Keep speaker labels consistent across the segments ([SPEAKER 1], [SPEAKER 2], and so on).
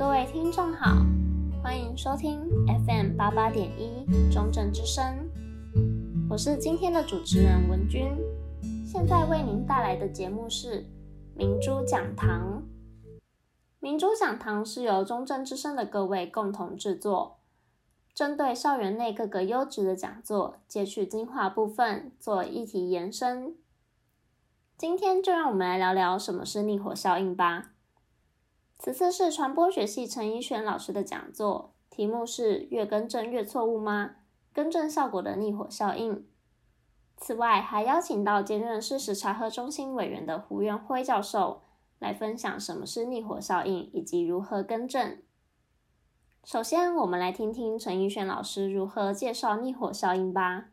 [SPEAKER 1] 各位听众好，欢迎收听 FM 八八点一中正之声，我是今天的主持人文君。现在为您带来的节目是明珠讲堂。明珠讲堂是由中正之声的各位共同制作，针对校园内各个优质的讲座，截取精华部分做议题延伸。今天就让我们来聊聊什么是逆火效应吧。此次是传播学系陈怡璇老师的讲座，题目是“越更正越错误吗？更正效果的逆火效应”。此外，还邀请到兼任事实查核中心委员的胡元辉教授来分享什么是逆火效应以及如何更正。首先，我们来听听陈怡璇老师如何介绍逆火效应吧。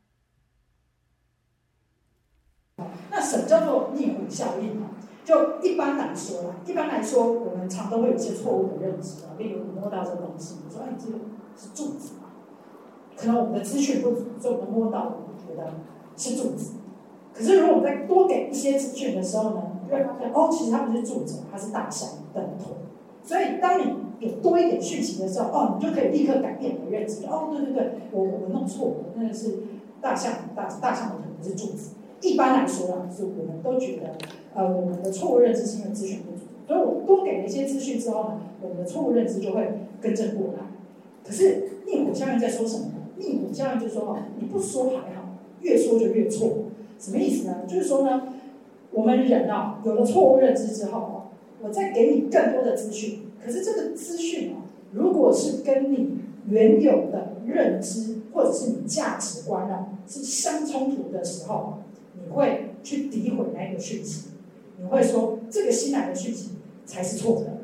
[SPEAKER 2] 那什么叫做逆火效应呢？就一般来说啦，一般来说，我们常都会有一些错误的认知啊。例如，你摸到这个东西，你说：“哎，这个是柱子嘛？”可能我们的资讯不足，所以我们摸到，我们觉得是柱子。可是，如果我们再多给一些资讯的时候呢，你会发现哦，其实它不是柱子，它是大象等同。所以，当你有多一点讯息的时候，哦，你就可以立刻改变你的认知。哦，对对对，我我弄错了，那个是大象，大大象的腿，不是柱子。一般来说啊，是我们都觉得，呃，我们的错误认知是因为资讯不足，所以我多给了一些资讯之后呢，我们的错误认知就会更正过来。可是逆火效应在说什么呢？逆火效应就说哦，你不说还好，越说就越错。什么意思呢？就是说呢，我们人啊，有了错误认知之后哦，我再给你更多的资讯，可是这个资讯啊，如果是跟你原有的认知或者是你价值观啊是相冲突的时候。你会去诋毁那个讯息，你会说这个新来的讯息才是错的，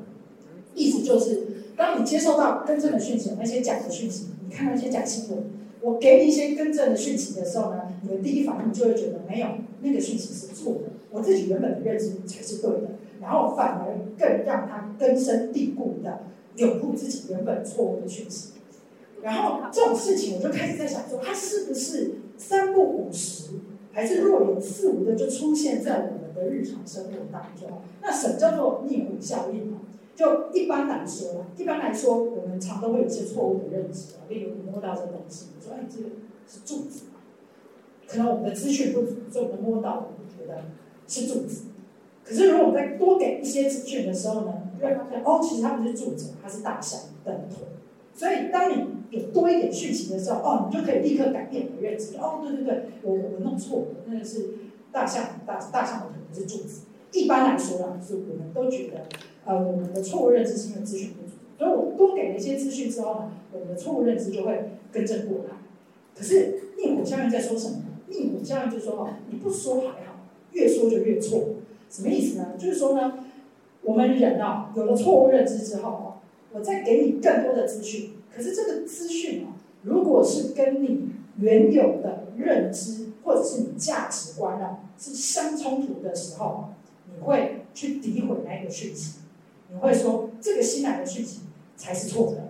[SPEAKER 2] 意思就是，当你接受到更正的讯息，那些假的讯息，你看那些假新闻，我给你一些更正的讯息的时候呢，你的第一反应就会觉得没有那个讯息是错的，我自己原本的认知才是对的，然后反而更让他根深蒂固的拥护自己原本错误的讯息，然后这种事情我就开始在想说，他是不是三不五时？还是若有似无的就出现在我们的日常生活当中。那什么叫做逆回效应呢？就一般来说，一般来说，我们常都会有一些错误的认知啊。例如，你摸到这东西，你说：“哎，这个是柱子嘛？”可能我们的资讯不足，所以我们摸到，我们觉得是柱子。可是，如果我们再多给一些资讯的时候呢，你会发现哦，其实它不是柱子，它是大象等同。所以，当你有多一点讯息的时候，哦，你就可以立刻改变你的认知。哦，对对对，我我弄错了，那个是大象，大大象的可能是柱子。一般来说啊，是我们都觉得，呃，我们的错误认知是因为资讯不足。所以我多给了一些资讯之后呢，我们的错误认知就会更正过来。可是逆火效应在说什么？逆火效应就说，哦，你不说还好，越说就越错。什么意思呢？就是说呢，我们人啊，有了错误认知之后啊，我再给你更多的资讯。可是这个资讯啊，如果是跟你原有的认知或者是你价值观啊是相冲突的时候，你会去诋毁那个讯息，你会说这个新来的讯息才是错的。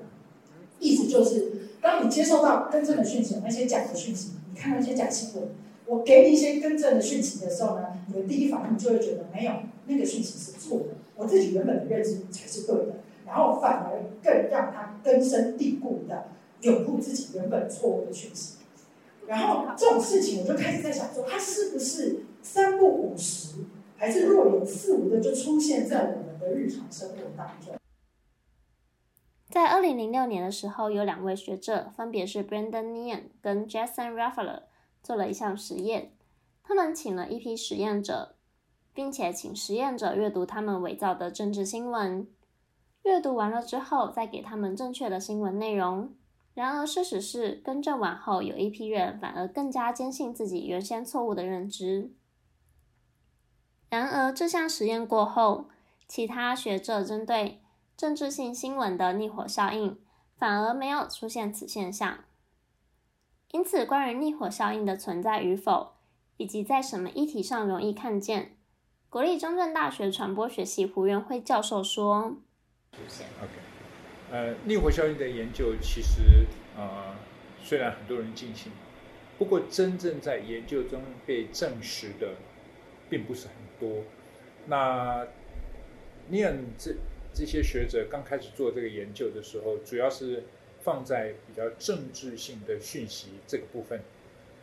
[SPEAKER 2] 意思就是，当你接受到更正的讯息，那些假的讯息，你看那些假新闻，我给你一些更正的讯息的时候呢，你的第一反应就会觉得没有那个讯息是错的，我自己原本的认知才是对的。然后反而更让他根深蒂固的拥护自己原本错误的讯息，然后这种事情我就开始在想说，他是不是三不五时，还是若有似无的就出现在我们的日常生活当中？
[SPEAKER 1] 在二零零六年的时候，有两位学者，分别是 Brendan Nyhan 跟 Jason Raffler，做了一项实验，他们请了一批实验者，并且请实验者阅读他们伪造的政治新闻。阅读完了之后，再给他们正确的新闻内容。然而，事实是，更正完后，有一批人反而更加坚信自己原先错误的认知。然而，这项实验过后，其他学者针对政治性新闻的逆火效应，反而没有出现此现象。因此，关于逆火效应的存在与否，以及在什么议题上容易看见，国立中正大学传播学系胡元辉教授说。
[SPEAKER 3] OK，呃，逆火效应的研究其实呃，虽然很多人进行，不过真正在研究中被证实的并不是很多。那尼恩这这些学者刚开始做这个研究的时候，主要是放在比较政治性的讯息这个部分，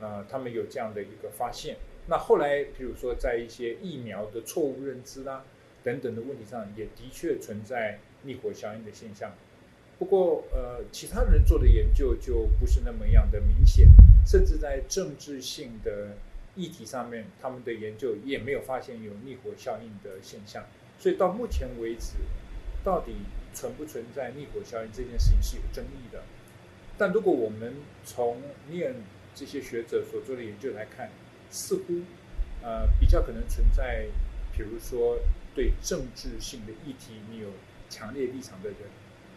[SPEAKER 3] 啊、他们有这样的一个发现。那后来，比如说在一些疫苗的错误认知啦等等的问题上，也的确存在逆火效应的现象。不过，呃，其他人做的研究就不是那么样的明显，甚至在政治性的议题上面，他们的研究也没有发现有逆火效应的现象。所以到目前为止，到底存不存在逆火效应这件事情是有争议的。但如果我们从念这些学者所做的研究来看，似乎，呃，比较可能存在，比如说对政治性的议题你有强烈立场的人，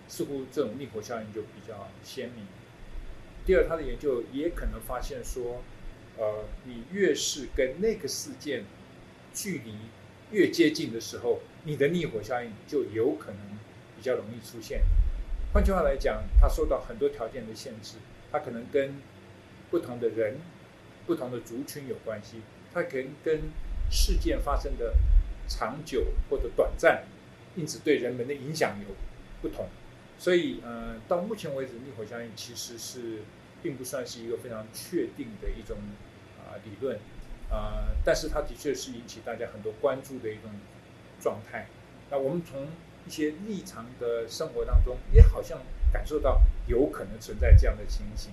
[SPEAKER 3] 似乎这种逆火效应就比较鲜明。第二，他的研究也可能发现说，呃，你越是跟那个事件距离越接近的时候，你的逆火效应就有可能比较容易出现。换句话来讲，它受到很多条件的限制，它可能跟不同的人。不同的族群有关系，它可能跟事件发生的长久或者短暂，因此对人们的影响有不同。所以，呃，到目前为止，逆火效应其实是并不算是一个非常确定的一种啊、理论啊、但是它的确是引起大家很多关注的一种状态。那我们从一些日常的生活当中，也好像感受到有可能存在这样的情形。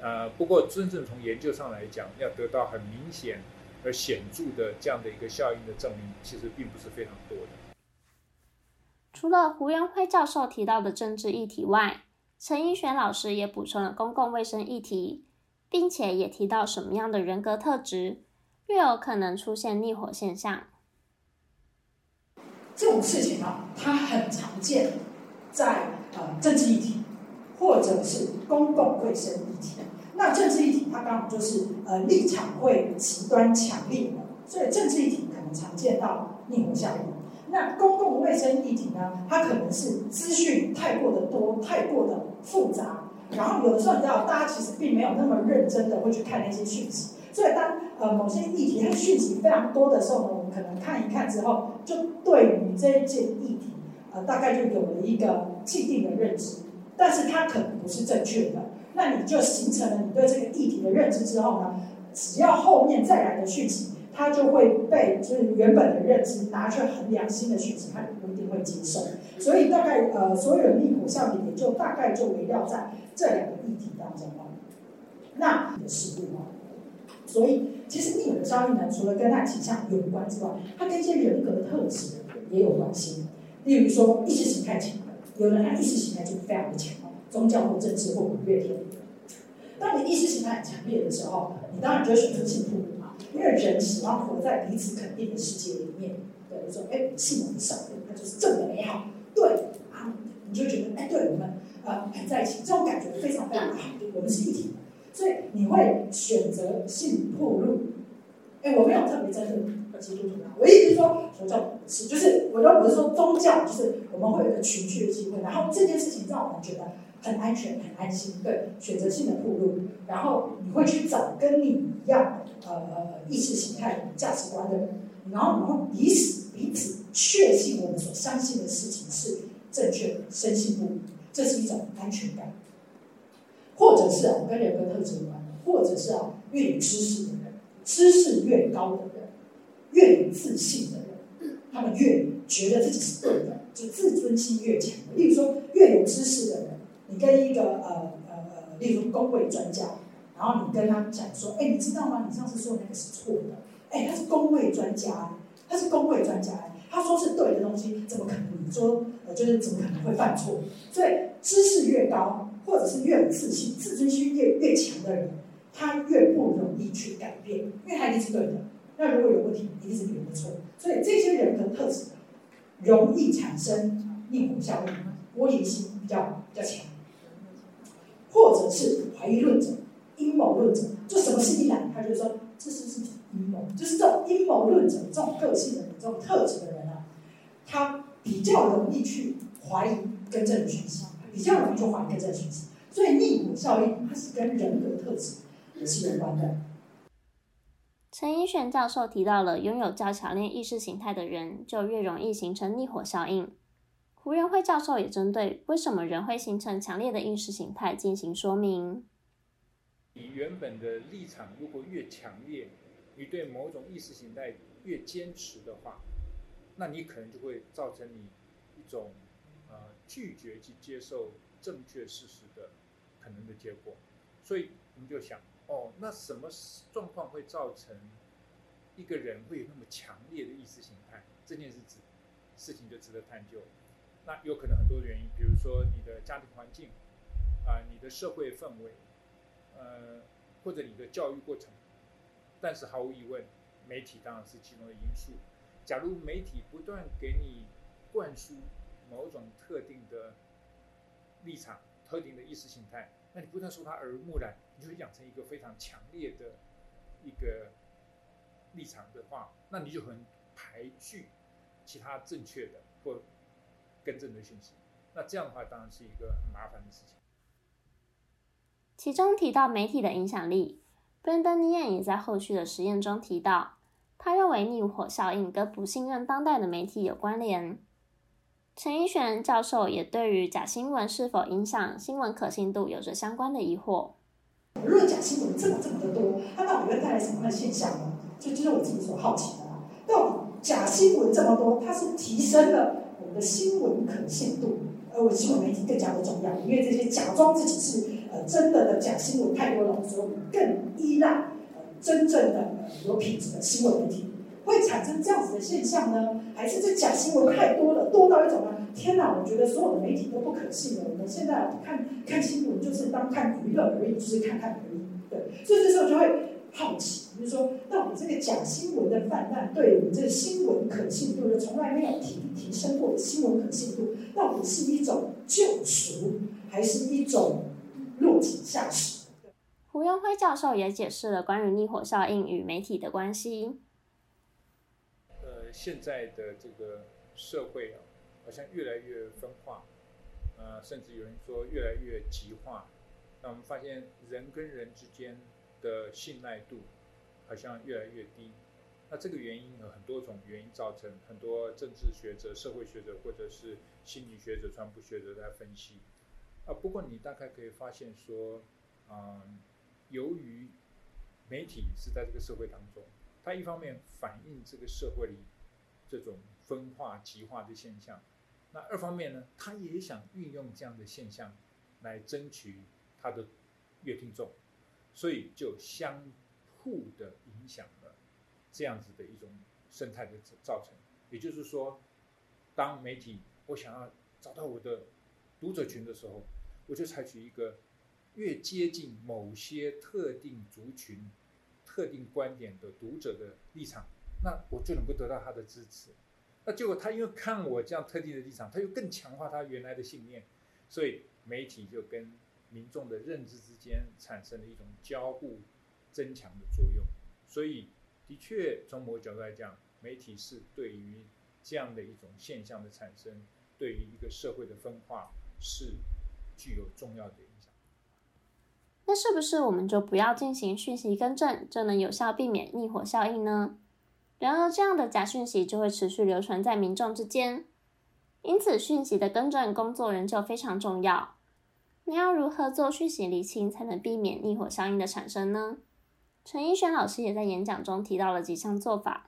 [SPEAKER 3] 呃，不过真正从研究上来讲，要得到很明显而显著的这样的一个效应的证明，其实并不是非常多的。
[SPEAKER 1] 除了胡元辉教授提到的政治议题外，陈英选老师也补充了公共卫生议题，并且也提到什么样的人格特质越有可能出现逆火现象。
[SPEAKER 2] 这种事情啊，它很常见在呃政治议题。或者是公共卫生议题，那政治议题它刚好就是呃立场会极端强烈，所以政治议题可能常见到逆火效应。那公共卫生议题呢，它可能是资讯太过的多，太过的复杂，然后有的时候你知道，大家其实并没有那么认真的会去看那些讯息，所以当呃某些议题它讯息非常多的时候呢，我们可能看一看之后，就对于这一件议题呃大概就有了一个既定的认知。但是它可能不是正确的，那你就形成了你对这个议题的认知之后呢，只要后面再来的讯息，他就会被就是原本的认知拿去衡量新的讯息，他也不一定会接受。所以大概呃，所有的逆火效应也就大概就围绕在这两个议题当中了。那你的事物啊，所以其实逆火效应呢，除了跟它倾向有关之外，它跟一些人格的特质也有关系。例如说意识形态强。有人他意识形态就非常的强，宗教或政治或五月天。当你意识形态很强烈的时候，你当然就会选择进步，因为人喜欢活在彼此肯定的世界里面。对，说哎，信我的上，那就是正的美好。对啊，你就觉得哎，对我们呃很在一起，这种感觉非常非常好，我们是一体的，所以你会选择性暴露。哎，我没有特别针对基督徒啊，我意思是说，佛教是，就是我说我是说宗教，就是我们会有一个群聚的机会，然后这件事情让我们觉得很安全、很安心，对，选择性的暴露，然后你会去找跟你一样呃意识形态、价值观的人，然后然后彼此彼此确信我们所相信的事情是正确的，深信不疑，这是一种安全感，或者是啊跟人格特质有关，或者是啊越有知识的人。知识越高的人，越有自信的人，他们越觉得自己是对的，就自尊心越强。例如说，越有知识的人，你跟一个呃呃呃，例如公卫专家，然后你跟他讲说，哎，你知道吗？你上次说那个是错的。哎，他是公卫专家，他是公卫专家，他说是对的东西，怎么可能？你说呃，就是怎么可能会犯错？所以，知识越高，或者是越有自信、自尊心越越强的人。他越不容易去改变，因为他一定是对的。那如果有问题，一定是别人的错。所以这些人的特质容易产生逆火效应，玻璃心比较比较强，或者是怀疑论者、阴谋论者。就什么事一来，他就说这是是阴谋，就是这种阴谋论者、这种个性的人、这种特质的人啊，他比较容易去怀疑跟正的讯息，比较容易去怀疑跟正的讯息。所以逆火效应它是跟人格特质
[SPEAKER 1] 也是有关的。陈英选教授提到了，拥有较强烈意识形态的人就越容易形成逆火效应。胡元辉教授也针对为什么人会形成强烈的意识形态进行说明。
[SPEAKER 3] 你原本的立场如果越强烈，你对某种意识形态越坚持的话，那你可能就会造成你一种呃拒绝去接受正确事实的可能的结果。所以我们就想，哦，那什么状况会造成一个人会有那么强烈的意识形态？这件事情事情就值得探究。那有可能很多原因，比如说你的家庭环境，啊、你的社会氛围，呃，或者你的教育过程。但是毫无疑问，媒体当然是其中的因素。假如媒体不断给你灌输某种特定的立场、特定的意识形态，那你不断受它耳濡目染，你就会养成一个非常强烈的一个立场的话，那你就很排拒其他正确的或。更正的讯息，那这样的话当然是一个很麻烦的事情。
[SPEAKER 1] 其中提到媒体的影响力，Brendan Nyan 也在后续的实验中提到，他认为逆火效应跟不信任当代的媒体有关联。陈一璇教授也对于假新闻是否影响新闻可信度有着相关的疑惑。
[SPEAKER 2] 如果假新闻这么这么的多，它到底会带来什么样的现象呢？就就是我自己所好奇的啦。到底假新闻这么多，它是提升了？我们的新闻可信度，而我新闻媒体更加的重要，因为这些假装自己是呃真的的假新闻太多了，所以我们更依赖呃真正的有品质的新闻媒体。会产生这样子的现象呢？还是这假新闻太多了，多到一种呢？天哪！我觉得所有的媒体都不可信了。我们现在看看新闻就是当看娱乐而已，就是看看而已。对，所以这时候就会。好奇，就是说，到底这个假新闻的泛滥，对我们这个新闻可信度，就从来没有提提升过的新闻可信度，到底是一种救赎，还是一种落井下石？
[SPEAKER 1] 胡永辉教授也解释了关于逆火效应与媒体的关系。
[SPEAKER 3] 呃，现在的这个社会啊，好像越来越分化，呃，甚至有人说越来越极化。那我们发现人跟人之间。的信赖度好像越来越低，那这个原因有很多种原因造成，很多政治学者、社会学者或者是心理学者、传播学者在分析。啊，不过你大概可以发现说，嗯，由于媒体是在这个社会当中，它一方面反映这个社会里这种分化、极化的现象，那二方面呢，它也想运用这样的现象来争取它的阅听众。所以就相互的影响了，这样子的一种生态的造成。也就是说，当媒体我想要找到我的读者群的时候，我就采取一个越接近某些特定族群、特定观点的读者的立场，那我就能够得到他的支持。那结果他因为看我这样特定的立场，他又更强化他原来的信念，所以媒体就跟。民众的认知之间产生了一种交互增强的作用，所以的确从某个角度来讲，媒体是对于这样的一种现象的产生，对于一个社会的分化是具有重要的影响。
[SPEAKER 1] 那是不是我们就不要进行讯息更正，就能有效避免逆火效应呢？然而，这样的假讯息就会持续流传在民众之间，因此讯息的更正工作仍旧非常重要。你要如何做讯息厘清，才能避免逆火效应的产生呢？陈奕轩老师也在演讲中提到了几项做法，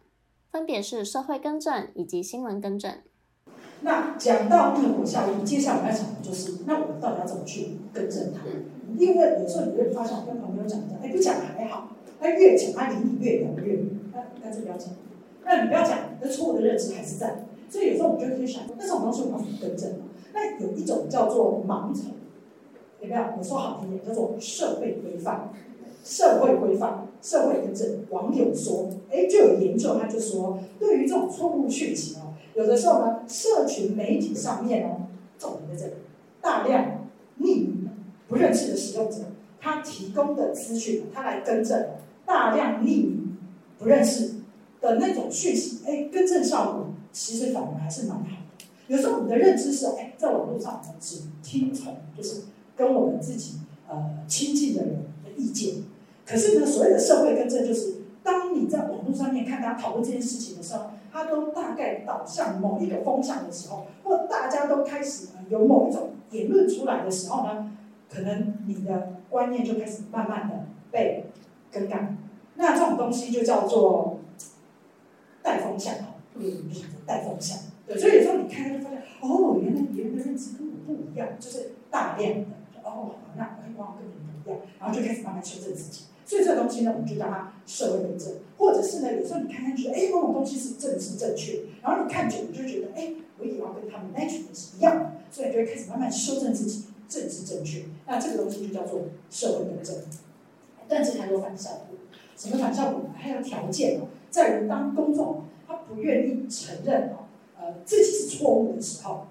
[SPEAKER 1] 分别是社会更正以及新闻更正。
[SPEAKER 2] 那讲到逆火效应，接下来要讲的就是，那我们到底要怎么去更正它？因为有时候你会发现，跟朋友讲讲，哎，不讲还好，他越讲他离你越远越远，那干脆不要讲。那你不要讲，那错误的认知还是在。所以有时候我们就可以想，那这种东西我们要怎么更正？那有一种叫做盲从。有没有？我说好听点，叫做社会规范、社会规范、社会更正。网友说，哎，就有研究，他就说，对于这种错误讯息哦，有的时候呢，社群媒体上面哦，重点在这里，大量匿名、不认识的使用者，他提供的资讯，他来更正大量匿名、不认识的那种讯息，哎，更正效果其实反而还是蛮好的。有时候我们的认知是，哎，在网络上我们只听从，就是。跟我们自己呃亲近的人的意见，可是呢，所谓的社会更正，就是当你在网络上面看他讨论这件事情的时候，他都大概导向某一个风向的时候，或大家都开始有某一种言论出来的时候呢，可能你的观念就开始慢慢的被更改。那这种东西就叫做带风向哈，不如你就带风向。对，所以有时候你看就发现，哦，原来别人的认知跟我不一样，就是大量的，哦，那我跟光跟你不一样，然后就开始慢慢修正自己。所以这个东西呢，我们就叫它社会验证，或者是呢，有时候你看看觉得，哎，某种东西是正是正确，然后你看久了就觉得，哎，我也要跟他们 match 的是一样的，所以就会开始慢慢修正自己，正是正确。那这个东西就叫做社会验证。但是它有反效果，什么反效果呢？还有条件哦，在于当公众他不愿意承认哦，呃，自己是错误的时候，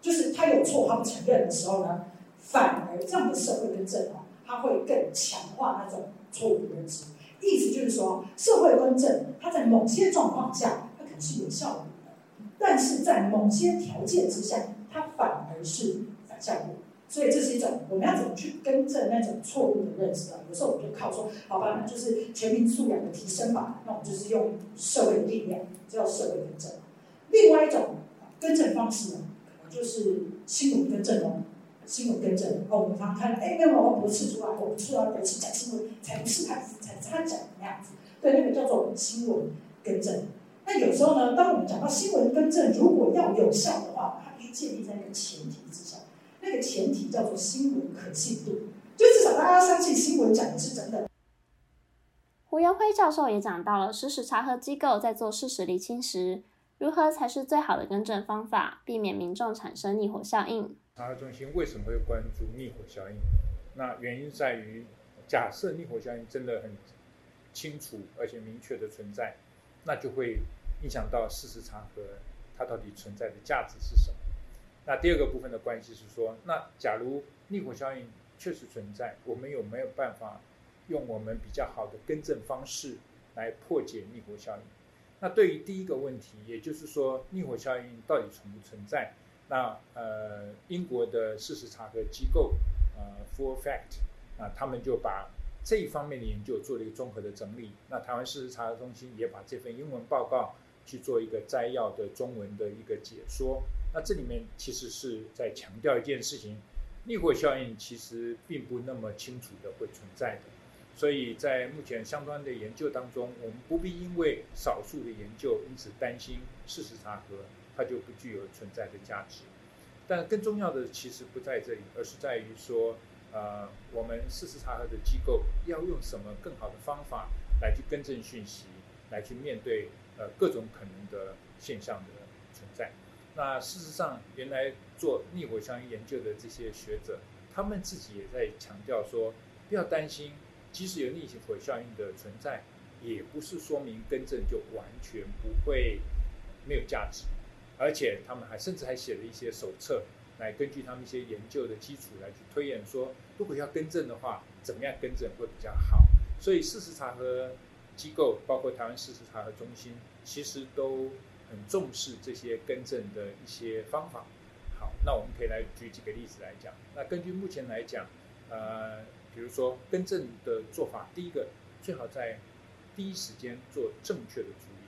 [SPEAKER 2] 就是他有错他不承认的时候呢，反而这样的社会更正哦，它会更强化那种。错误的认知，意思就是说，社会更正，它在某些状况下，它可能是有效果的，但是在某些条件之下，它反而是反效果。所以这是一种我们要怎么去更正那种错误的认知啊？有时候我们就靠说，好吧，那就是全民素养的提升吧，那我们就是用社会的力量，叫社会更正。另外一种更正方式呢，可能就是新闻更正哦。新闻更正哦，我们常常看，哎，没有，我不是出来，我不是要讲新闻，才不是他，才他讲的那样子。对，那个叫做新闻更正。那有时候呢，当我们讲到新闻更正，如果要有效的话，它必须建立在一个前提之上，那个前提叫做新闻可信度，就至少大家相信新闻讲的是真的。
[SPEAKER 1] 胡耀辉教授也讲到了，事实查核机构在做事实厘清时，如何才是最好的更正方法，避免民众产生逆火效应。
[SPEAKER 3] 查核中心为什么会关注逆火效应？那原因在于，假设逆火效应真的很清楚而且明确的存在，那就会影响到事实查核它到底存在的价值是什么。那第二个部分的关系是说，那假如逆火效应确实存在，我们有没有办法用我们比较好的更正方式来破解逆火效应？那对于第一个问题，也就是说逆火效应到底存不存在？那呃，英国的事实查核机构，呃，Full Fact，啊，他们就把这一方面的研究做了一个综合的整理。那台湾事实查核中心也把这份英文报告去做一个摘要的中文的一个解说。那这里面其实是在强调一件事情：逆火效应其实并不那么清楚的会存在的。所以在目前相关的研究当中，我们不必因为少数的研究因此担心事实查核。它就不具有存在的价值，但更重要的其实不在这里，而是在于说，呃，我们事实查核的机构要用什么更好的方法来去更正讯息，来去面对呃各种可能的现象的存在。那事实上，原来做逆火效应研究的这些学者，他们自己也在强调说，不要担心，即使有逆火效应的存在，也不是说明更正就完全不会没有价值。而且他们还甚至还写了一些手册，来根据他们一些研究的基础来去推演说，如果要更正的话，怎么样更正会比较好。所以事实查核机构，包括台湾事实查核中心，其实都很重视这些更正的一些方法。好，那我们可以来举几个例子来讲。那根据目前来讲，呃，比如说更正的做法，第一个最好在第一时间做正确的处理。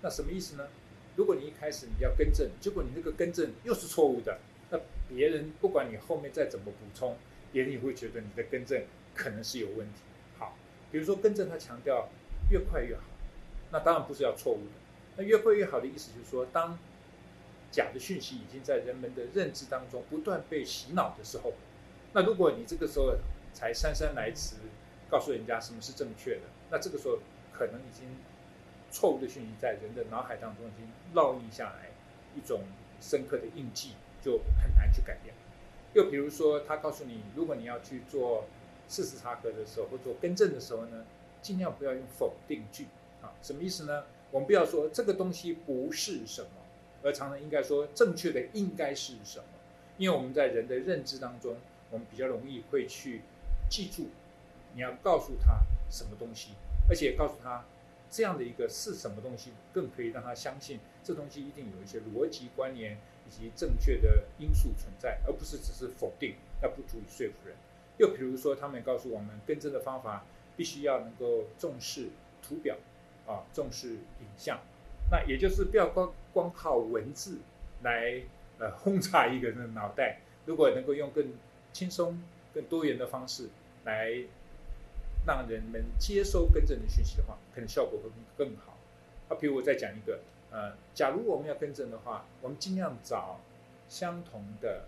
[SPEAKER 3] 那什么意思呢？如果你一开始你要更正，结果你那个更正又是错误的，那别人不管你后面再怎么补充，别人也会觉得你的更正可能是有问题。好，比如说更正他强调越快越好，那当然不是要错误的。那越快越好的意思就是说，当假的讯息已经在人们的认知当中不断被洗脑的时候，那如果你这个时候才姗姗来迟告诉人家什么是正确的，那这个时候可能已经。错误的讯息在人的脑海当中已经烙印下来，一种深刻的印记，就很难去改变。又比如说，他告诉你，如果你要去做事实查核的时候，或做更正的时候呢，尽量不要用否定句啊。什么意思呢？我们不要说这个东西不是什么，而常常应该说正确的应该是什么。因为我们在人的认知当中，我们比较容易会去记住你要告诉他什么东西，而且告诉他。这样的一个是什么东西，更可以让他相信这东西一定有一些逻辑关联以及正确的因素存在，而不是只是否定，那不足以说服人。又比如说，他们告诉我们，更正的方法必须要能够重视图表，啊，重视影像，那也就是不要光光靠文字来呃轰炸一个人的脑袋，如果能够用更轻松、更多元的方式来让人们接收更正的讯息的话，可能效果会更好。啊，比如我再讲一个，呃，假如我们要更正的话，我们尽量找相同的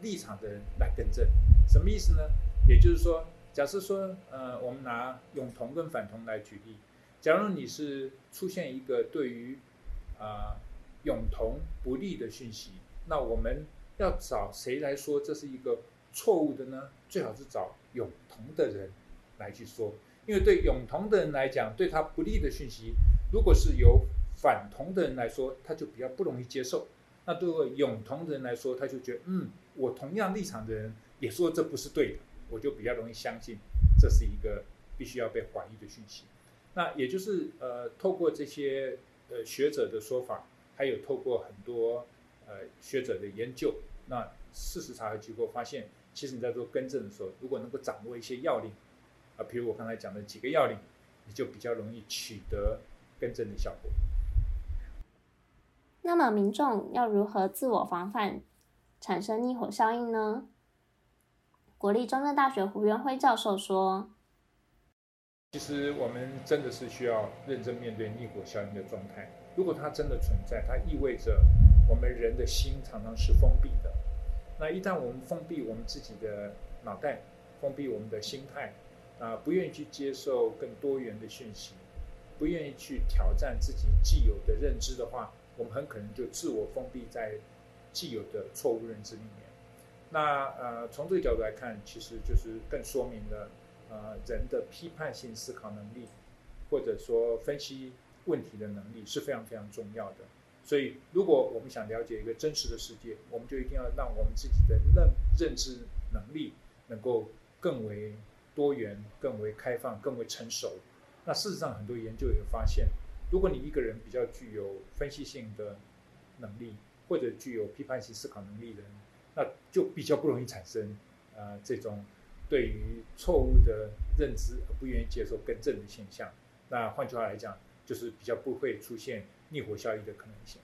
[SPEAKER 3] 立场的人来更正。什么意思呢？也就是说，假设说，呃，我们拿永同跟反同来举例。假如你是出现一个对于啊永同不利的讯息，那我们要找谁来说这是一个错误的呢？最好是找永同的人来去说，因为对永同的人来讲，对他不利的讯息，如果是由反同的人来说，他就比较不容易接受。那对永同的人来说，他就觉得，嗯，我同样立场的人也说这不是对的，我就比较容易相信这是一个必须要被怀疑的讯息。那也就是呃，透过这些呃学者的说法，还有透过很多呃学者的研究，那事实查核机构发现，其实你在做更正的时候，如果能够掌握一些要领，啊、呃，比如我刚才讲的几个要领，你就比较容易取得更正的效果。
[SPEAKER 1] 那么民众要如何自我防范产生逆火效应呢？国立中正大学胡元辉教授说。
[SPEAKER 3] 其实我们真的是需要认真面对逆火效应的状态。如果它真的存在，它意味着我们人的心常常是封闭的。那一旦我们封闭我们自己的脑袋，封闭我们的心态，啊，不愿意去接受更多元的讯息，不愿意去挑战自己既有的认知的话，我们很可能就自我封闭在既有的错误认知里面。那呃，从这个角度来看，其实就是更说明了。呃，人的批判性思考能力，或者说分析问题的能力是非常非常重要的。所以，如果我们想了解一个真实的世界，我们就一定要让我们自己的认认知能力能够更为多元、更为开放、更为成熟。那事实上，很多研究也发现，如果你一个人比较具有分析性的能力，或者具有批判性思考能力的人，那就比较不容易产生呃这种。对于错误的认知而不愿意接受更正的现象，那换句话来讲，就是比较不会出现逆火效应的可能性。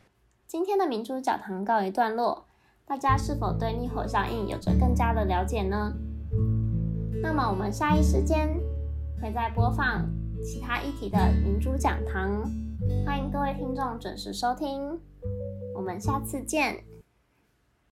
[SPEAKER 1] 今天的民主讲堂告一段落，大家是否对逆火效应有着更加的了解呢？那么我们下一时间会再播放其他议题的明珠讲堂，欢迎各位听众准时收听，我们下次见。